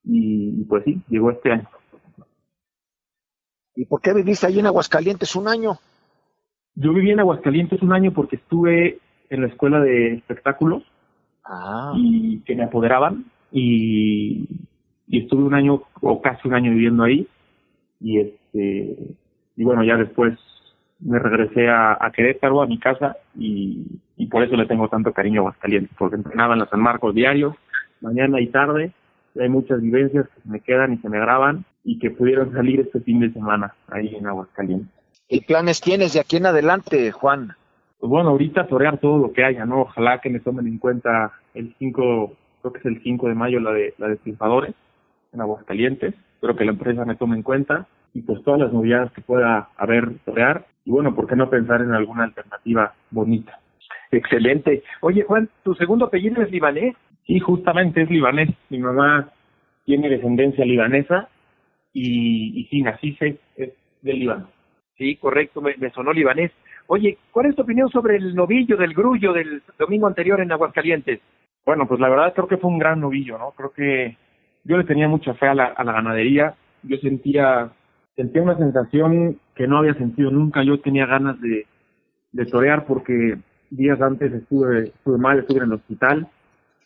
y pues sí, llegó este año. ¿Y por qué viviste ahí en Aguascalientes un año? Yo viví en Aguascalientes un año porque estuve en la escuela de espectáculos ah. y que me apoderaban y y estuve un año o casi un año viviendo ahí y este y bueno ya después me regresé a, a Querétaro a mi casa y, y por eso le tengo tanto cariño a Aguascalientes porque entrenaba en la San Marcos diario mañana y tarde y hay muchas vivencias que me quedan y se me graban y que pudieron salir este fin de semana ahí en Aguascalientes. ¿Qué planes tienes de aquí en adelante, Juan? Pues bueno, ahorita torear todo lo que haya, ¿no? Ojalá que me tomen en cuenta el 5, creo que es el 5 de mayo la de la de triunfadores en Aguascalientes. Espero que la empresa me tome en cuenta y pues todas las novedades que pueda haber torear. Y bueno, ¿por qué no pensar en alguna alternativa bonita? Excelente. Oye, Juan, ¿tu segundo apellido es libanés? Sí, justamente es libanés. Mi mamá tiene descendencia libanesa y, y sí, nací es del Líbano. Sí, correcto, me, me, sonó libanés. Oye, ¿cuál es tu opinión sobre el novillo del grullo del domingo anterior en Aguascalientes? Bueno, pues la verdad creo que fue un gran novillo, ¿no? Creo que yo le tenía mucha fe a la, a la ganadería, yo sentía, sentía una sensación que no había sentido nunca. Yo tenía ganas de, de torear porque días antes estuve, estuve mal, estuve en el hospital.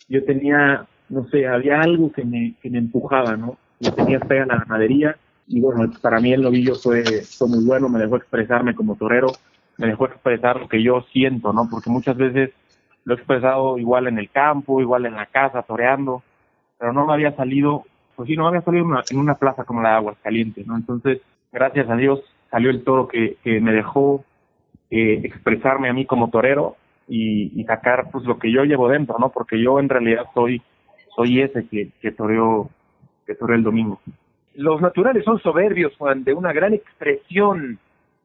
Yo tenía, no sé, había algo que me, que me empujaba, ¿no? Yo tenía fe a la ganadería y bueno, para mí el novillo fue, fue muy bueno, me dejó expresarme como torero, me dejó expresar lo que yo siento, ¿no? Porque muchas veces lo he expresado igual en el campo, igual en la casa, toreando, pero no me había salido, pues sí, no me había salido en una, en una plaza como la de Aguascalientes, ¿no? Entonces, gracias a Dios salió el toro que, que me dejó eh, expresarme a mí como torero y, y, sacar pues lo que yo llevo dentro, ¿no? Porque yo en realidad soy soy ese que, que toreó que toreó el domingo. Los naturales son soberbios, Juan, de una gran expresión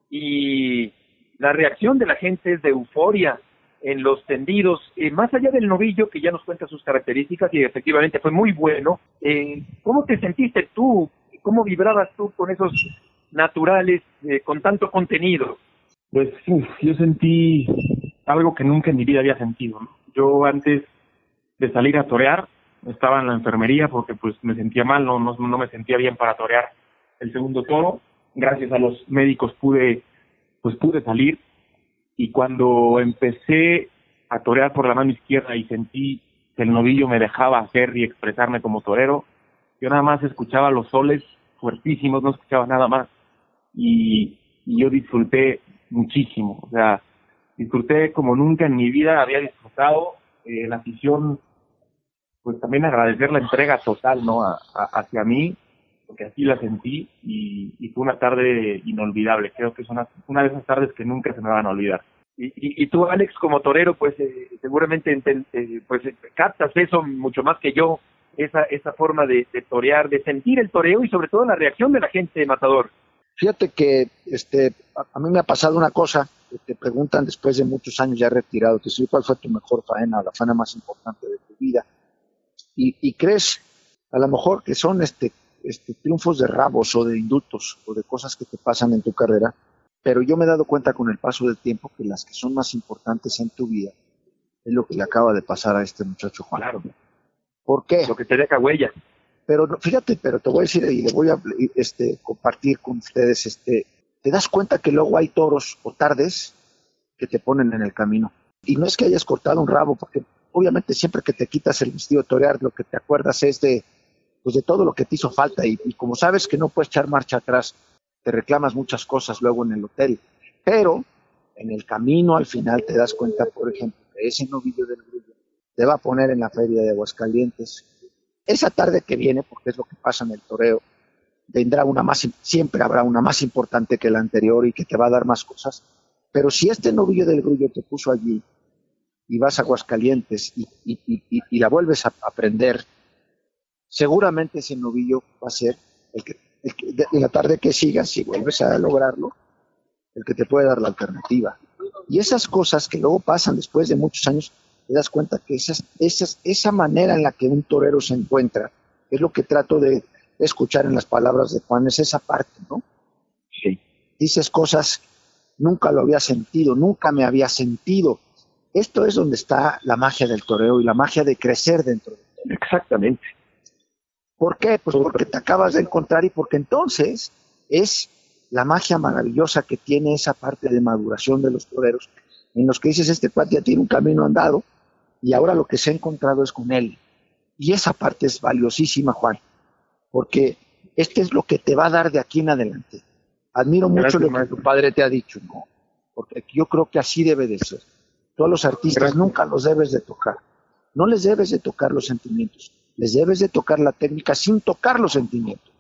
y la reacción de la gente es de euforia en los tendidos, eh, más allá del novillo que ya nos cuenta sus características y efectivamente fue muy bueno, eh, ¿cómo te sentiste tú? ¿Cómo vibrabas tú con esos naturales eh, con tanto contenido? Pues uf, yo sentí algo que nunca en mi vida había sentido. ¿no? Yo antes de salir a torear estaba en la enfermería porque pues me sentía mal, no, no, no me sentía bien para torear el segundo toro. Gracias a los médicos pude pues pude salir y cuando empecé a torear por la mano izquierda y sentí que el novillo me dejaba hacer y expresarme como torero, yo nada más escuchaba los soles fuertísimos, no escuchaba nada más y, y yo disfruté muchísimo, o sea, disfruté como nunca en mi vida había disfrutado eh, la afición, pues también agradecer la entrega total, ¿no? A, a, hacia mí, porque así la sentí y, y, fue una tarde inolvidable. Creo que es una, una de esas tardes que nunca se me van a olvidar. Y, y, y tú, Alex, como torero, pues eh, seguramente eh, pues captas eso mucho más que yo, esa esa forma de, de torear, de sentir el toreo y sobre todo la reacción de la gente matador. Fíjate que este, a, a, mí me ha pasado una cosa, que te preguntan después de muchos años ya retirado, te dice, ¿cuál fue tu mejor faena, la faena más importante de tu vida? Y, y crees, a lo mejor, que son este, este, triunfos de rabos o de indultos o de cosas que te pasan en tu carrera, pero yo me he dado cuenta con el paso del tiempo que las que son más importantes en tu vida es lo que le acaba de pasar a este muchacho Juan. Claro. ¿Por qué? Lo que te deja huella. Pero fíjate, pero te voy a decir y le voy a este, compartir con ustedes, este, te das cuenta que luego hay toros o tardes que te ponen en el camino. Y no es que hayas cortado un rabo, porque obviamente siempre que te quitas el vestido de torear, lo que te acuerdas es de, pues de todo lo que te hizo falta. Y, como sabes que no puedes echar marcha atrás, te reclamas muchas cosas luego en el hotel. Pero en el camino al final te das cuenta, por ejemplo, que ese novillo del grullo te va a poner en la feria de Aguascalientes esa tarde que viene, porque es lo que pasa en el toreo, vendrá una más, siempre habrá una más importante que la anterior y que te va a dar más cosas. Pero si este novillo del grullo te puso allí y vas a Aguascalientes y la vuelves a aprender, seguramente ese novillo va a ser el que, el que de la tarde que sigas, si vuelves a lograrlo, el que te puede dar la alternativa. Y esas cosas que luego pasan después de muchos años, te das cuenta que esas, esas, esa manera en la que un torero se encuentra, es lo que trato de escuchar en las palabras de Juan, es esa parte, ¿no? Sí. Dices cosas, nunca lo había sentido, nunca me había sentido. Esto es donde está la magia del toreo y la magia de crecer dentro toreo. Exactamente. ¿Por qué? Pues porque te acabas de encontrar y porque entonces es la magia maravillosa que tiene esa parte de maduración de los toreros, en los que dices, este cuate ya tiene un camino andado, y ahora lo que se ha encontrado es con él. Y esa parte es valiosísima, Juan, porque este es lo que te va a dar de aquí en adelante. Admiro mucho lo que tu padre te ha dicho, ¿no? Porque yo creo que así debe de ser. Todos los artistas Gracias. nunca los debes de tocar. No les debes de tocar los sentimientos. Les debes de tocar la técnica sin tocar los sentimientos.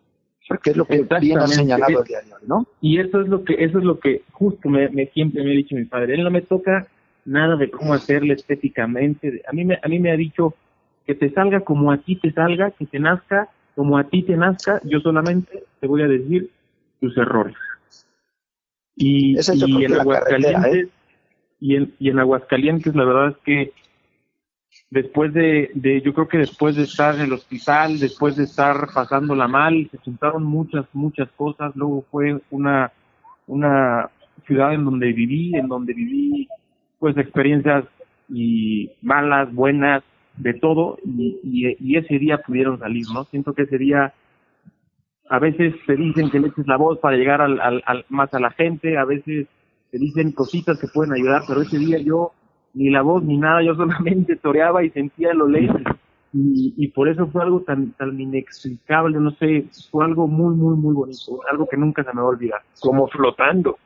Porque es lo que bien has señalado el día de hoy, ¿no? Y eso es lo que eso es lo que justo me, me siempre me ha dicho mi padre. Él no me toca nada de cómo hacerle estéticamente. A mí me a mí me ha dicho que te salga como a ti te salga, que te nazca como a ti te nazca. Yo solamente te voy a decir tus errores. Y, y en carretera, Aguascalientes y en y en Aguascalientes la verdad es que después de, de, yo creo que después de estar en el hospital, después de estar pasándola mal, se juntaron muchas, muchas cosas. Luego fue una, una ciudad en donde viví, en donde viví, pues, experiencias y malas, buenas, de todo, y, ese día pudieron salir, ¿no? Siento que ese día a veces te dicen que le eches la voz para llegar al, más a la gente, a veces te dicen cositas que pueden ayudar, pero ese día yo ni la voz ni nada, yo solamente toreaba y sentía lo ley y, y por eso fue algo tan, tan inexplicable, no sé, fue algo muy, muy, muy bonito, algo que nunca se me va a olvidar. Como flotando.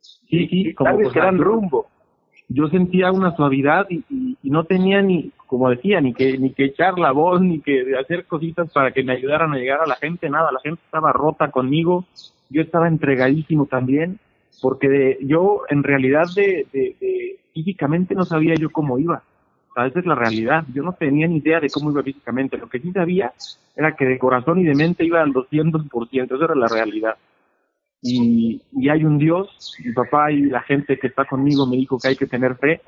Sí, sí, como que dan rumbo. Yo sentía una suavidad y, y, no tenía ni, como decía, ni que, ni que echar la voz, ni que hacer cositas para que me ayudaran a llegar a la gente, nada, la gente estaba rota conmigo, yo estaba entregadísimo también, porque de, yo en realidad de, de, de físicamente no sabía yo cómo iba esa es la realidad. Yo no tenía ni idea de cómo iba físicamente. Lo que sí sabía era que de corazón y de mente iba al 200%. Esa era la realidad. Y, y hay un Dios, mi papá y la gente que está conmigo me dijo que hay que tener fe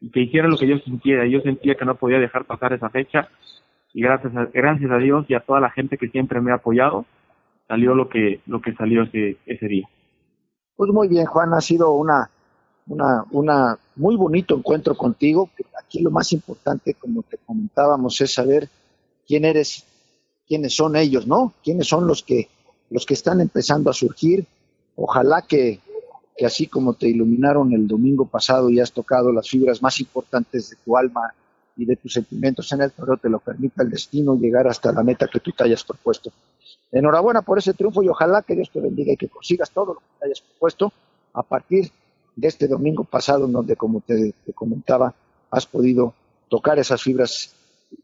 y que hiciera lo que yo sintiera. Yo sentía que no podía dejar pasar esa fecha y gracias a, gracias a Dios y a toda la gente que siempre me ha apoyado, salió lo que, lo que salió ese, ese día. Pues muy bien, Juan, ha sido una, una, muy bonito encuentro contigo. Aquí lo más importante, como te comentábamos, es saber quién eres, quiénes son ellos, ¿no? Quiénes son los que, los que están empezando a surgir. Ojalá que, que así como te iluminaron el domingo pasado y has tocado las fibras más importantes de tu alma y de tus sentimientos en el toreo, te lo permita el destino llegar hasta la meta que tú te hayas propuesto. Enhorabuena por ese triunfo y ojalá que Dios te bendiga y que consigas todo lo que te hayas propuesto a partir de este domingo pasado, en donde, como te, comentaba, has podido tocar esas fibras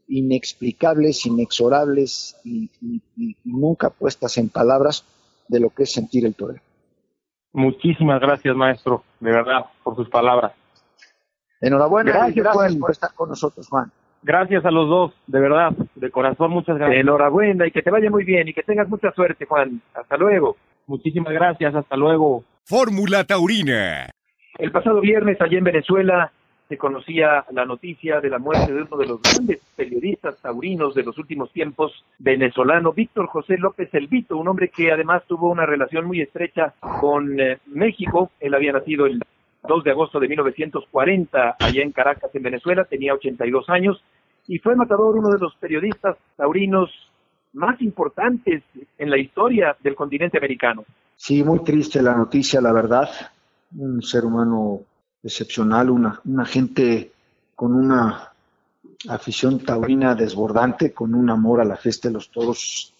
inexplicables, inexorables y, nunca puestas en palabras de lo que es sentir el torero. Muchísimas gracias, maestro, de verdad, por sus palabras. Enhorabuena, gracias, gracias por estar con nosotros, Juan. Gracias a los dos, de verdad, de corazón, muchas gracias. Enhorabuena y que te vaya muy bien y que tengas mucha suerte, Juan. Hasta luego. Muchísimas gracias, hasta luego. Fórmula Taurina. El pasado viernes allá en Venezuela se conocía la noticia de la muerte de uno de los grandes periodistas taurinos de los últimos tiempos, venezolano Víctor José López Elvito, un hombre que además tuvo una relación muy estrecha con eh, México. Él había nacido el 2 de agosto de 1940 allá en Caracas, en Venezuela, tenía 82 años y fue matador uno de los periodistas taurinos más importantes en la historia del continente americano. Sí, muy triste la noticia, la verdad un ser humano excepcional, una, una gente con una afición taurina desbordante, con un amor a la fiesta de los toros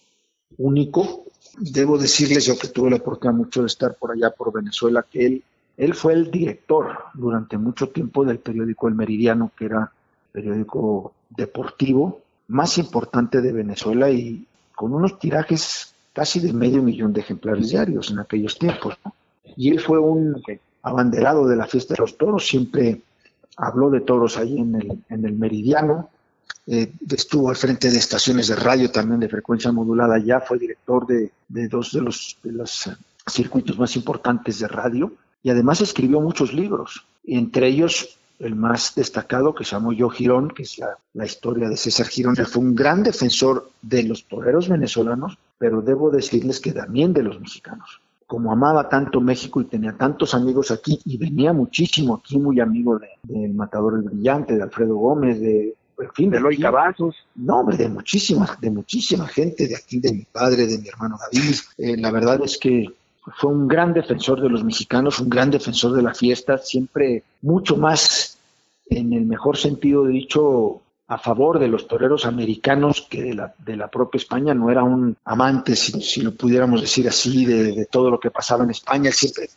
único. Debo decirles, yo que tuve la oportunidad mucho de estar por allá por Venezuela, que él, él fue el director durante mucho tiempo del periódico El Meridiano, que era periódico deportivo más importante de Venezuela y con unos tirajes casi de medio millón de ejemplares diarios en aquellos tiempos. ¿no? Y él fue un abanderado de la fiesta de los toros, siempre habló de toros ahí en el, en el Meridiano, eh, estuvo al frente de estaciones de radio también de frecuencia modulada ya, fue director de, dos de los, de los eh, circuitos más importantes de radio y además escribió muchos libros, entre ellos el más destacado que se llamó Yo Girón, que es la, la, historia de César Girón. Él fue un gran defensor de los toreros venezolanos, pero debo decirles que también de los mexicanos como amaba tanto México y tenía tantos amigos aquí y venía muchísimo aquí, muy amigo del de, Matador el Brillante, de Alfredo Gómez, de, en fin, de Eloy Cavazos. No, hombre, de muchísima, de muchísima gente, de aquí, de mi padre, de mi hermano David. Eh, la verdad es que fue un gran defensor de los mexicanos, un gran defensor de la fiesta, siempre mucho más, en el mejor sentido dicho, a favor de los toreros americanos que de la, de la propia España, no era un amante, si, lo pudiéramos decir así, de, todo lo que pasaba en España, siempre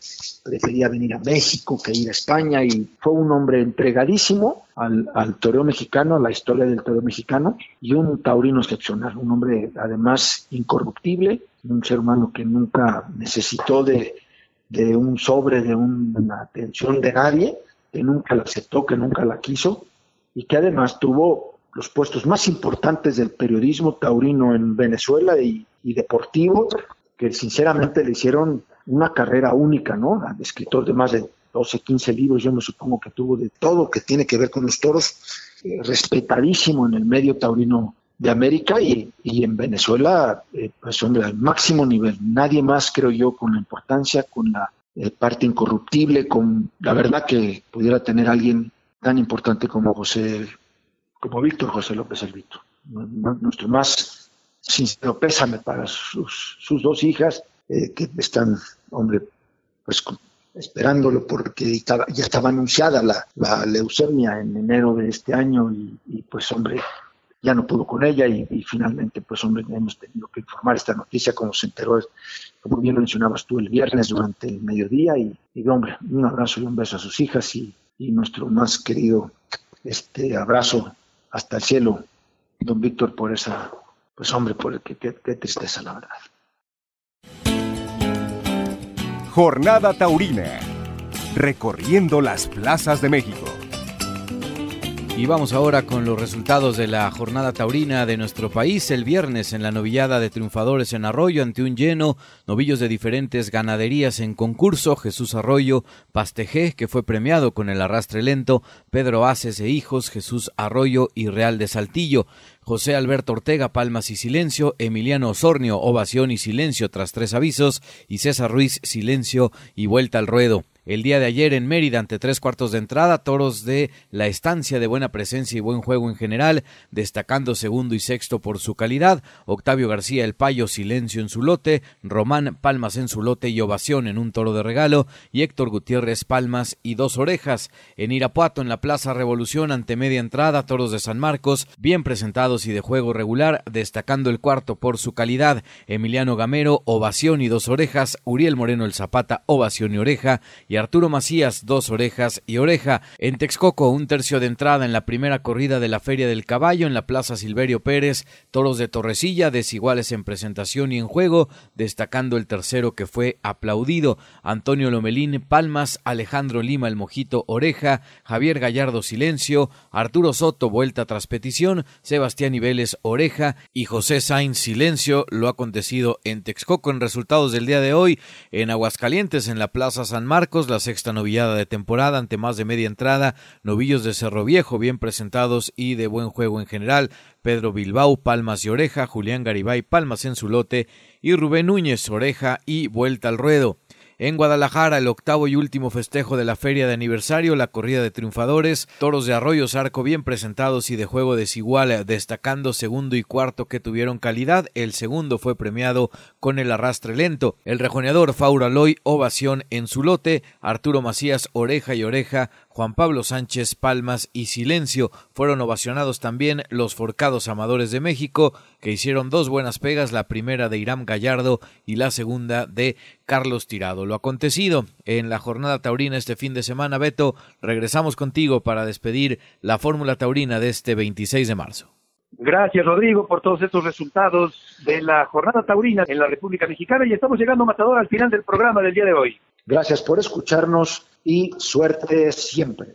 prefería venir a México que ir a España y fue un hombre entregadísimo al, al toreo mexicano, a la historia del toreo mexicano y un taurino excepcional, un hombre además incorruptible, un ser humano que nunca necesitó de, de un sobre, de una atención de nadie, que nunca la aceptó, que nunca la quiso y que además tuvo los puestos más importantes del periodismo taurino en Venezuela y, deportivo, que sinceramente le hicieron una carrera única, ¿no? Escritor de más de 12, 15 libros, yo me supongo que tuvo de todo que tiene que ver con los toros, eh, respetadísimo en el medio taurino de América y, en Venezuela, eh, pues hombre, al máximo nivel. Nadie más, creo yo, con la importancia, con la parte incorruptible, con la verdad que pudiera tener alguien tan importante como José, como Víctor. José López Elvito, nuestro más sincero pésame para sus, sus dos hijas eh, que están, hombre, pues esperándolo porque ya estaba anunciada la, la, leucemia en enero de este año y, pues hombre, ya no pudo con ella y, finalmente pues hombre hemos tenido que informar esta noticia como se enteró, como bien lo mencionabas tú el viernes durante el mediodía y, y hombre, un abrazo y un beso a sus hijas y, nuestro más querido este abrazo hasta el cielo, don Víctor, por esa, pues hombre, por qué, qué tristeza la verdad. Jornada Taurina, recorriendo las plazas de México. Y vamos ahora con los resultados de la jornada taurina de nuestro país. El viernes en la novillada de triunfadores en Arroyo ante un lleno, novillos de diferentes ganaderías en concurso, Jesús Arroyo, Pastejé, que fue premiado con el arrastre lento, Pedro Aces e Hijos, Jesús Arroyo y Real de Saltillo. José Alberto Ortega, Palmas y Silencio, Emiliano Osornio, Ovación y Silencio tras tres avisos, y César Ruiz, Silencio y Vuelta al Ruedo. El día de ayer en Mérida, ante tres cuartos de entrada, toros de la estancia de buena presencia y buen juego en general, destacando segundo y sexto por su calidad, Octavio García El Payo, silencio en su lote, Román Palmas en su lote y ovación en un toro de regalo, y Héctor Gutiérrez Palmas y dos orejas. En Irapuato, en la Plaza Revolución, ante media entrada, toros de San Marcos, bien presentados y de juego regular, destacando el cuarto por su calidad, Emiliano Gamero, ovación y dos orejas, Uriel Moreno el Zapata, ovación y oreja, y Arturo Macías, dos orejas y oreja. En Texcoco, un tercio de entrada en la primera corrida de la Feria del Caballo en la Plaza Silverio Pérez, toros de Torrecilla, desiguales en presentación y en juego, destacando el tercero que fue aplaudido. Antonio Lomelín, Palmas, Alejandro Lima, el Mojito, oreja, Javier Gallardo, silencio, Arturo Soto, vuelta tras petición, Sebastián Niveles, oreja y José Sainz, silencio. Lo acontecido en Texcoco en resultados del día de hoy, en Aguascalientes, en la Plaza San Marcos, la sexta novillada de temporada ante más de media entrada, novillos de Cerro Viejo bien presentados y de buen juego en general, Pedro Bilbao, Palmas y Oreja, Julián Garibay, Palmas en su lote y Rubén Núñez, Oreja y Vuelta al Ruedo. En Guadalajara, el octavo y último festejo de la feria de aniversario, la corrida de triunfadores, toros de arroyo arco bien presentados y de juego desigual, destacando segundo y cuarto que tuvieron calidad. El segundo fue premiado con el arrastre lento. El rejoneador Faura Loy, ovación en su lote. Arturo Macías, oreja y oreja. Juan Pablo Sánchez, palmas y silencio. Fueron ovacionados también los forcados amadores de México, que hicieron dos buenas pegas, la primera de Irán Gallardo y la segunda de Carlos Tirado. Lo acontecido en la jornada taurina este fin de semana, Beto, regresamos contigo para despedir la Fórmula Taurina de este 26 de marzo. Gracias, Rodrigo, por todos estos resultados de la jornada taurina en la República Mexicana y estamos llegando, Matador, al final del programa del día de hoy. Gracias por escucharnos y suerte siempre.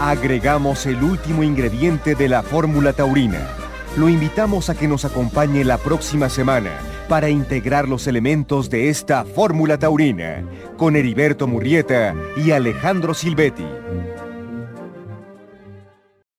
Agregamos el último ingrediente de la fórmula taurina. Lo invitamos a que nos acompañe la próxima semana para integrar los elementos de esta fórmula taurina con Heriberto Murrieta y Alejandro Silvetti.